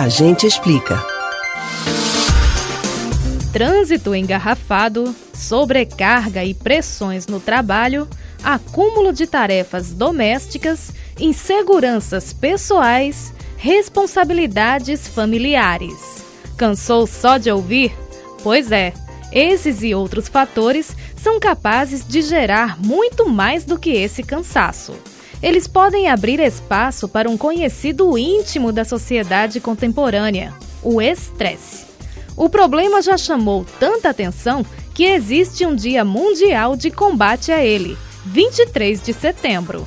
A gente explica. Trânsito engarrafado, sobrecarga e pressões no trabalho, acúmulo de tarefas domésticas, inseguranças pessoais, responsabilidades familiares. Cansou só de ouvir? Pois é, esses e outros fatores são capazes de gerar muito mais do que esse cansaço. Eles podem abrir espaço para um conhecido íntimo da sociedade contemporânea, o estresse. O problema já chamou tanta atenção que existe um Dia Mundial de Combate a ele, 23 de setembro.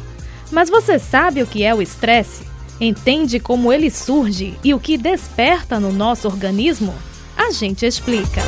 Mas você sabe o que é o estresse? Entende como ele surge e o que desperta no nosso organismo? A gente explica.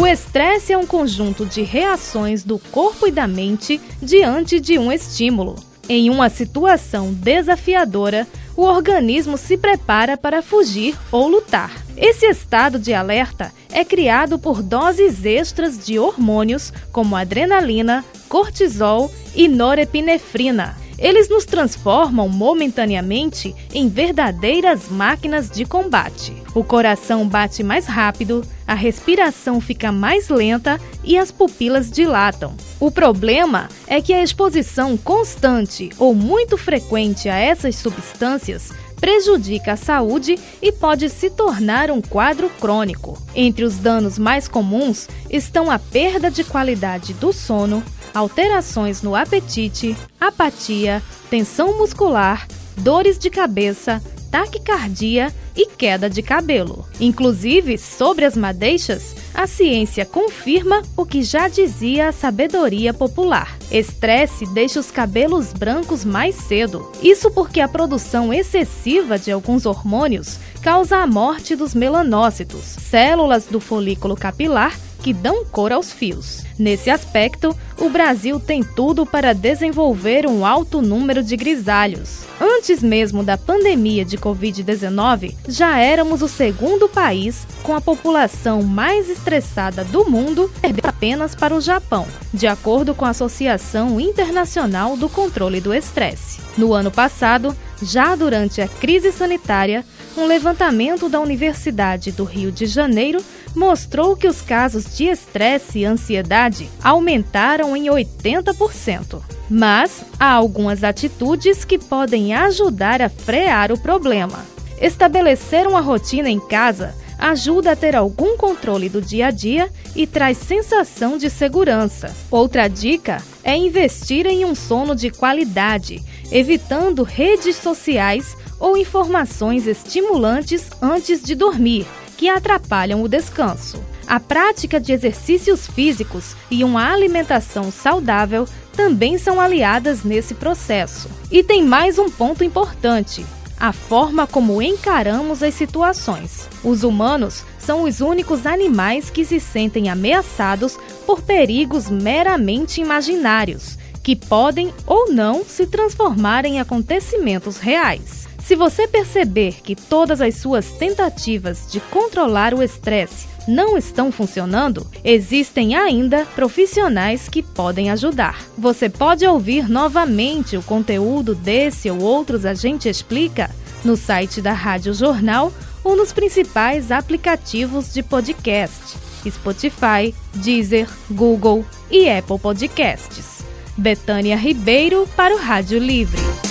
O estresse é um conjunto de reações do corpo e da mente diante de um estímulo. Em uma situação desafiadora, o organismo se prepara para fugir ou lutar. Esse estado de alerta é criado por doses extras de hormônios como adrenalina, cortisol e norepinefrina. Eles nos transformam momentaneamente em verdadeiras máquinas de combate. O coração bate mais rápido, a respiração fica mais lenta e as pupilas dilatam. O problema é que a exposição constante ou muito frequente a essas substâncias prejudica a saúde e pode se tornar um quadro crônico. Entre os danos mais comuns estão a perda de qualidade do sono, alterações no apetite, apatia, tensão muscular, dores de cabeça, taquicardia e queda de cabelo. Inclusive, sobre as madeixas, a ciência confirma o que já dizia a sabedoria popular. Estresse deixa os cabelos brancos mais cedo. Isso porque a produção excessiva de alguns hormônios causa a morte dos melanócitos, células do folículo capilar que dão cor aos fios. Nesse aspecto, o Brasil tem tudo para desenvolver um alto número de grisalhos. Antes mesmo da pandemia de Covid-19, já éramos o segundo país com a população mais estressada do mundo, apenas para o Japão, de acordo com a Associação Internacional do Controle do Estresse. No ano passado, já durante a crise sanitária, um levantamento da Universidade do Rio de Janeiro mostrou que os casos de estresse e ansiedade aumentaram em 80%. Mas há algumas atitudes que podem ajudar a frear o problema. Estabelecer uma rotina em casa ajuda a ter algum controle do dia a dia e traz sensação de segurança. Outra dica é investir em um sono de qualidade, evitando redes sociais ou informações estimulantes antes de dormir que atrapalham o descanso. A prática de exercícios físicos e uma alimentação saudável também são aliadas nesse processo. E tem mais um ponto importante: a forma como encaramos as situações. Os humanos são os únicos animais que se sentem ameaçados por perigos meramente imaginários, que podem ou não se transformar em acontecimentos reais. Se você perceber que todas as suas tentativas de controlar o estresse não estão funcionando, existem ainda profissionais que podem ajudar. Você pode ouvir novamente o conteúdo desse ou outros A Gente Explica no site da Rádio Jornal ou nos principais aplicativos de podcast: Spotify, Deezer, Google e Apple Podcasts. Betânia Ribeiro para o Rádio Livre.